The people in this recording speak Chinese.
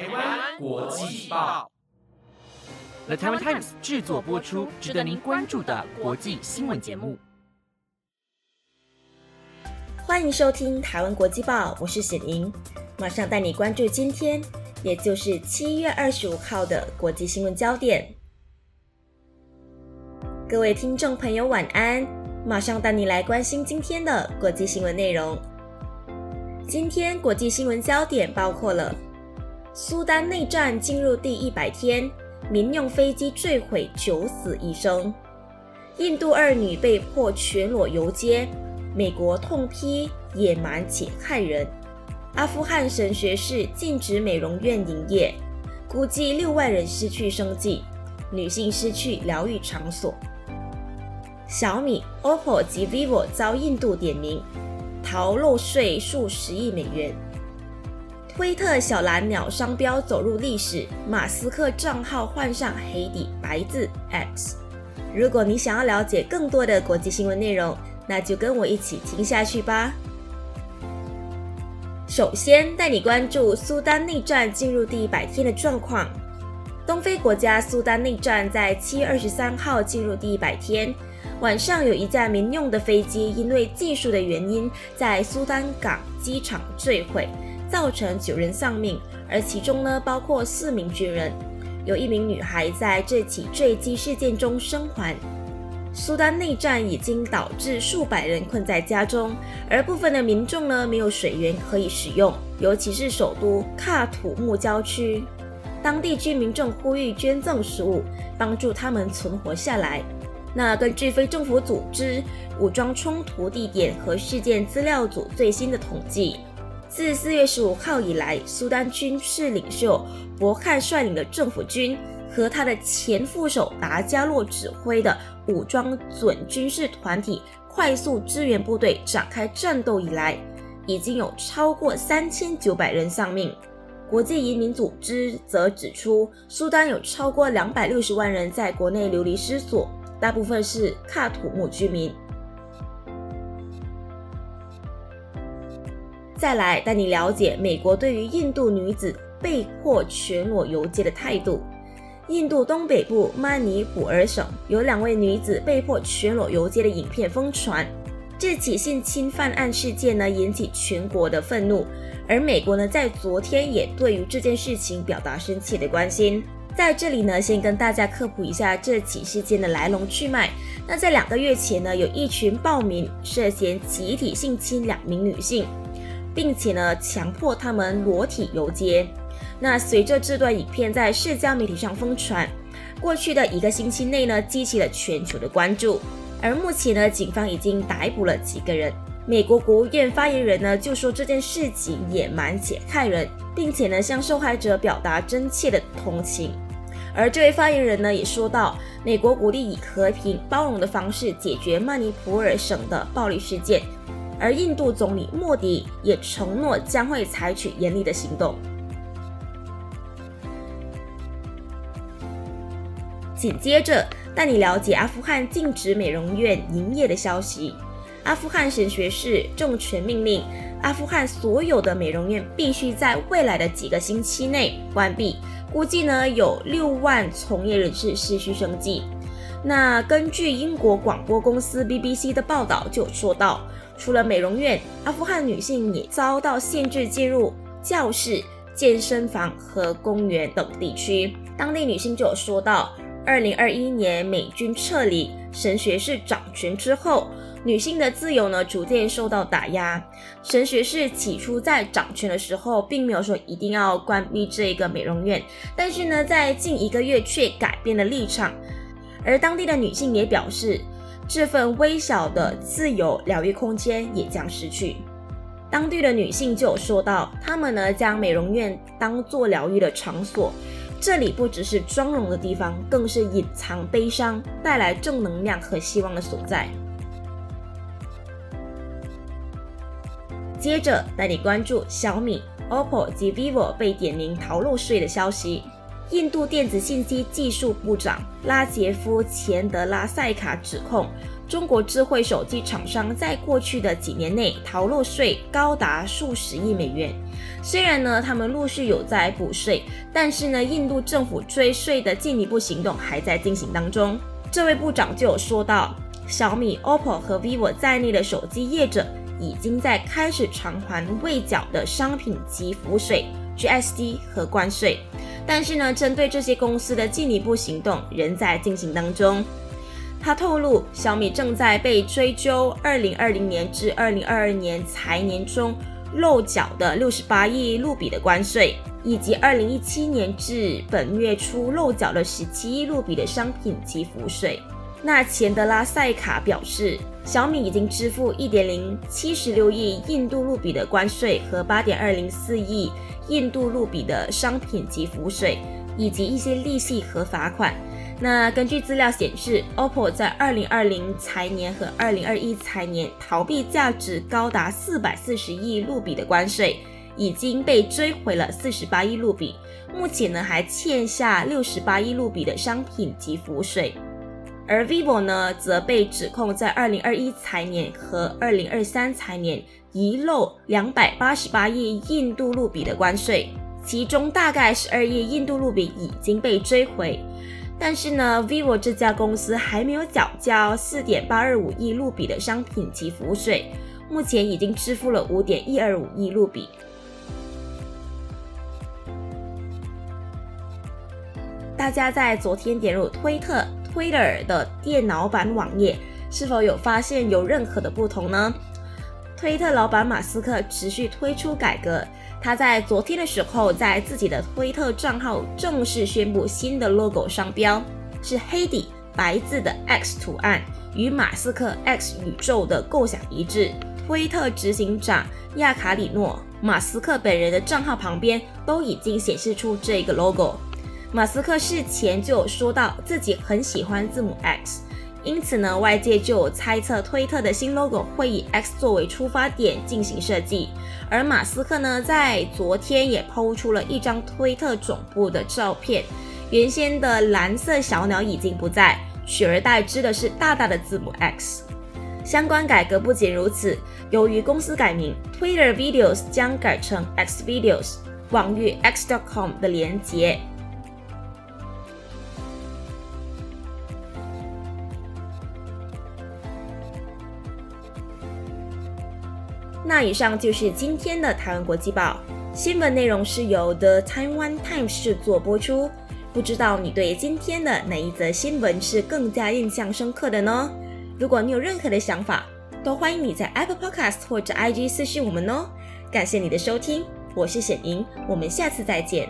台湾国际报，The Taiwan Times 制作播出，值得您关注的国际新闻节目。欢迎收听台湾国际报，我是显莹，马上带你关注今天，也就是七月二十五号的国际新闻焦点。各位听众朋友，晚安！马上带你来关心今天的国际新闻内容。今天国际新闻焦点包括了：苏丹内战进入第一百天，民用飞机坠毁，九死一生；印度二女被迫全裸游街，美国痛批野蛮且害人；阿富汗神学士禁止美容院营业，估计六万人失去生计，女性失去疗愈场所；小米、OPPO 及 vivo 遭印度点名。逃漏税数十亿美元。推特小蓝鸟商标走入历史，马斯克账号换上黑底白字 X。如果你想要了解更多的国际新闻内容，那就跟我一起听下去吧。首先带你关注苏丹内战进入第一百天的状况。东非国家苏丹内战在七月二十三号进入第一百天。晚上有一架民用的飞机因为技术的原因，在苏丹港机场坠毁，造成九人丧命，而其中呢包括四名军人，有一名女孩在这起坠机事件中生还。苏丹内战已经导致数百人困在家中，而部分的民众呢没有水源可以使用，尤其是首都喀土穆郊区，当地居民众呼吁捐赠食物，帮助他们存活下来。那根据非政府组织武装冲突地点和事件资料组最新的统计，自四月十五号以来，苏丹军事领袖博汉率领的政府军和他的前副手达加洛指挥的武装准军事团体快速支援部队展开战斗以来，已经有超过三千九百人丧命。国际移民组织则指出，苏丹有超过两百六十万人在国内流离失所。大部分是喀土穆居民。再来带你了解美国对于印度女子被迫全裸游街的态度。印度东北部曼尼普尔省有两位女子被迫全裸游街的影片疯传，这起性侵犯案事件呢引起全国的愤怒，而美国呢在昨天也对于这件事情表达深切的关心。在这里呢，先跟大家科普一下这起事件的来龙去脉。那在两个月前呢，有一群暴民涉嫌集体性侵两名女性，并且呢强迫他们裸体游街。那随着这段影片在社交媒体上疯传，过去的一个星期内呢，激起了全球的关注。而目前呢，警方已经逮捕了几个人。美国国务院发言人呢就说这件事情野蛮且害人，并且呢向受害者表达真切的同情。而这位发言人呢也说到，美国鼓励以和平包容的方式解决曼尼普尔省的暴力事件，而印度总理莫迪也承诺将会采取严厉的行动。紧接着带你了解阿富汗禁止美容院营业的消息。阿富汗神学士重权命令，阿富汗所有的美容院必须在未来的几个星期内关闭。估计呢有六万从业人士失去生计。那根据英国广播公司 BBC 的报道就说到，除了美容院，阿富汗女性也遭到限制进入教室、健身房和公园等地区。当地女性就有说到，二零二一年美军撤离，神学士掌权之后。女性的自由呢，逐渐受到打压。神学士起初在掌权的时候，并没有说一定要关闭这个美容院，但是呢，在近一个月却改变了立场。而当地的女性也表示，这份微小的自由疗愈空间也将失去。当地的女性就有说到，她们呢将美容院当做疗愈的场所，这里不只是妆容的地方，更是隐藏悲伤、带来正能量和希望的所在。接着带你关注小米、OPPO 及 vivo 被点名逃漏税的消息。印度电子信息技术部长拉杰夫·钱德拉塞卡指控中国智慧手机厂商在过去的几年内逃漏税高达数十亿美元。虽然呢，他们陆续有在补税，但是呢，印度政府追税的进一步行动还在进行当中。这位部长就有说到，小米、OPPO 和 vivo 在内的手机业者已经在开始偿还未缴的商品及服务税 （GST） 和关税，但是呢，针对这些公司的进一步行动仍在进行当中。他透露，小米正在被追究2020年至2022年财年中漏缴的68亿卢比的关税，以及2017年至本月初漏缴的17亿卢比的商品及服务税。那钱德拉塞卡表示，小米已经支付1.076亿印度卢比的关税和8.204亿印度卢比的商品及服务税，以及一些利息和罚款。那根据资料显示，OPPO 在2020财年和2021财年逃避价值高达440亿卢比的关税，已经被追回了48亿卢比，目前呢还欠下68亿卢比的商品及服务税。而 vivo 呢，则被指控在2021财年和2023财年遗漏288亿印度卢比的关税，其中大概12亿印度卢比已经被追回。但是呢，vivo 这家公司还没有缴交四点八二五亿卢比的商品及服务税，目前已经支付了五点一二五亿卢比。大家在昨天点入推特 Twitter 的电脑版网页，是否有发现有任何的不同呢？推特老板马斯克持续推出改革。他在昨天的时候，在自己的推特账号正式宣布新的 logo 商标是黑底白字的 X 图案，与马斯克 X 宇宙的构想一致。推特执行长亚卡里诺、马斯克本人的账号旁边都已经显示出这个 logo。马斯克事前就有说到自己很喜欢字母 X。因此呢，外界就有猜测推特的新 logo 会以 X 作为出发点进行设计。而马斯克呢，在昨天也抛出了一张推特总部的照片，原先的蓝色小鸟已经不在，取而代之的是大大的字母 X。相关改革不仅如此，由于公司改名，Twitter Videos 将改成 X Videos，网域 x.com 的连接。那以上就是今天的台湾国际报新闻内容，是由 The Taiwan Times 制作播出。不知道你对今天的哪一则新闻是更加印象深刻的呢？如果你有任何的想法，都欢迎你在 Apple Podcast 或者 IG 私信我们哦。感谢你的收听，我是沈莹，我们下次再见。